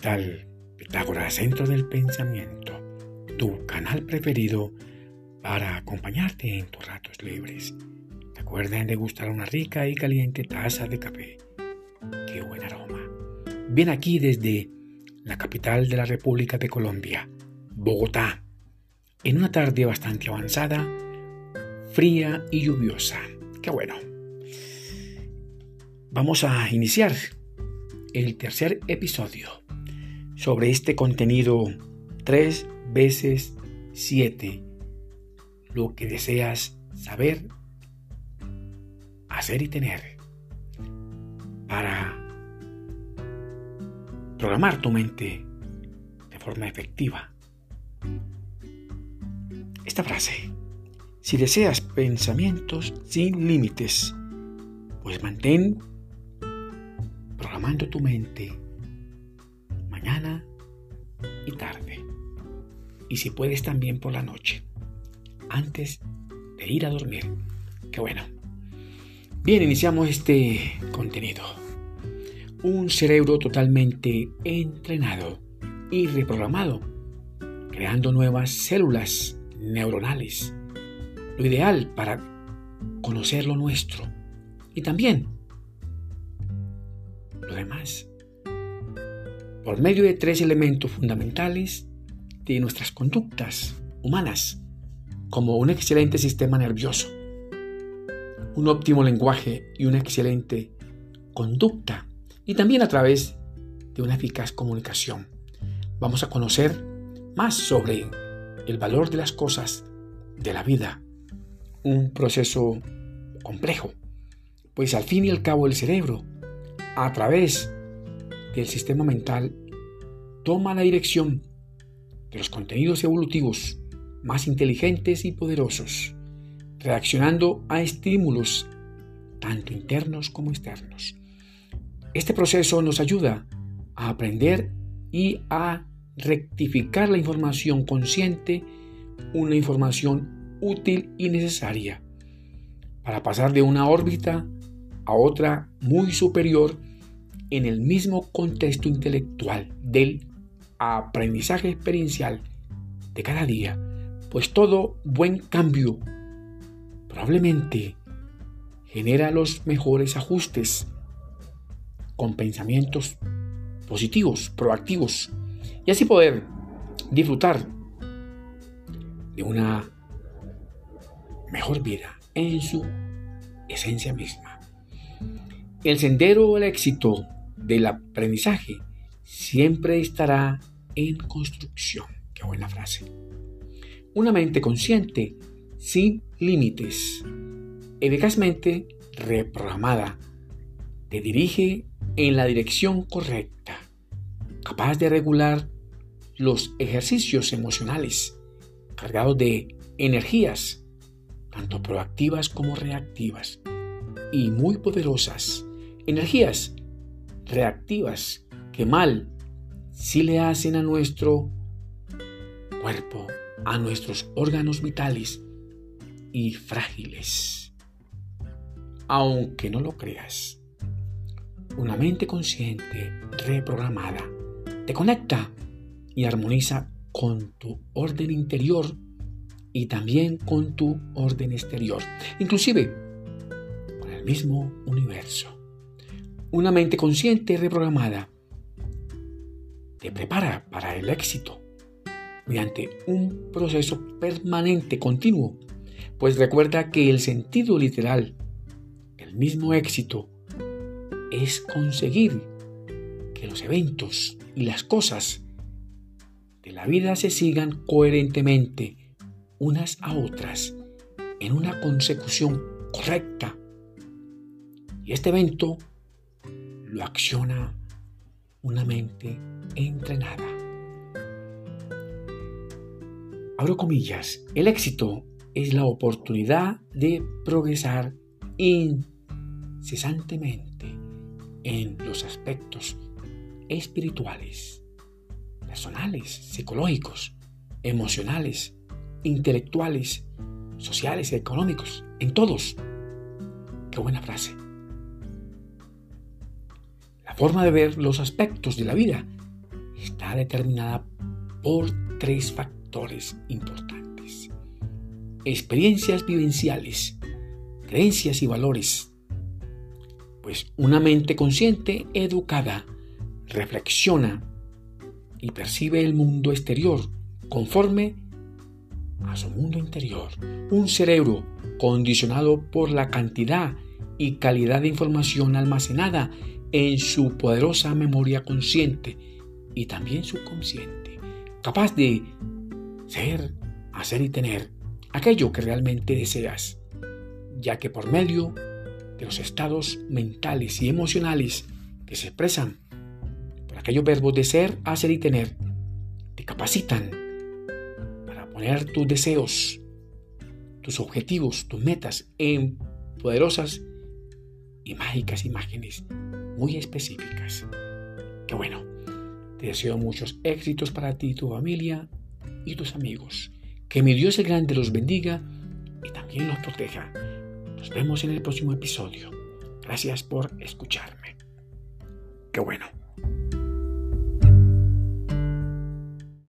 tal? Pitágoras, Centro del Pensamiento, tu canal preferido para acompañarte en tus ratos libres. Recuerden degustar una rica y caliente taza de café. ¡Qué buen aroma! Bien aquí desde la capital de la República de Colombia, Bogotá, en una tarde bastante avanzada, fría y lluviosa. ¡Qué bueno! Vamos a iniciar el tercer episodio sobre este contenido 3 veces 7. Lo que deseas saber, hacer y tener para programar tu mente de forma efectiva. Esta frase, si deseas pensamientos sin límites, pues mantén programando tu mente mañana y tarde. Y si puedes también por la noche, antes de ir a dormir. Qué bueno. Bien, iniciamos este contenido. Un cerebro totalmente entrenado y reprogramado, creando nuevas células neuronales. Lo ideal para conocer lo nuestro y también lo demás. Por medio de tres elementos fundamentales de nuestras conductas humanas, como un excelente sistema nervioso, un óptimo lenguaje y una excelente conducta, y también a través de una eficaz comunicación. Vamos a conocer más sobre el valor de las cosas, de la vida, un proceso complejo, pues al fin y al cabo el cerebro a través del sistema mental toma la dirección de los contenidos evolutivos más inteligentes y poderosos, reaccionando a estímulos tanto internos como externos. Este proceso nos ayuda a aprender y a rectificar la información consciente, una información útil y necesaria, para pasar de una órbita a otra muy superior en el mismo contexto intelectual del aprendizaje experiencial de cada día, pues todo buen cambio probablemente genera los mejores ajustes con pensamientos positivos, proactivos, y así poder disfrutar de una mejor vida en su esencia misma. El sendero al éxito del aprendizaje siempre estará en construcción. Qué buena frase. Una mente consciente, sin límites, eficazmente reprogramada, te dirige en la dirección correcta, capaz de regular los ejercicios emocionales cargados de energías, tanto proactivas como reactivas, y muy poderosas energías reactivas que mal si le hacen a nuestro cuerpo, a nuestros órganos vitales y frágiles. Aunque no lo creas, una mente consciente, reprogramada, te conecta y armoniza con tu orden interior y también con tu orden exterior, inclusive con el mismo universo. Una mente consciente reprogramada te prepara para el éxito mediante un proceso permanente, continuo, pues recuerda que el sentido literal del mismo éxito es conseguir que los eventos y las cosas de la vida se sigan coherentemente unas a otras en una consecución correcta. Y este evento lo acciona una mente entrenada. Abro comillas, el éxito es la oportunidad de progresar incesantemente en los aspectos espirituales, personales, psicológicos, emocionales, intelectuales, sociales económicos, en todos. Qué buena frase forma de ver los aspectos de la vida está determinada por tres factores importantes. Experiencias vivenciales, creencias y valores. Pues una mente consciente, educada, reflexiona y percibe el mundo exterior conforme a su mundo interior. Un cerebro condicionado por la cantidad y calidad de información almacenada en su poderosa memoria consciente y también subconsciente, capaz de ser, hacer y tener aquello que realmente deseas, ya que por medio de los estados mentales y emocionales que se expresan por aquellos verbos de ser, hacer y tener, te capacitan para poner tus deseos, tus objetivos, tus metas en poderosas y mágicas imágenes muy específicas. Qué bueno. Te deseo muchos éxitos para ti, tu familia y tus amigos. Que mi Dios el Grande los bendiga y también los proteja. Nos vemos en el próximo episodio. Gracias por escucharme. Qué bueno.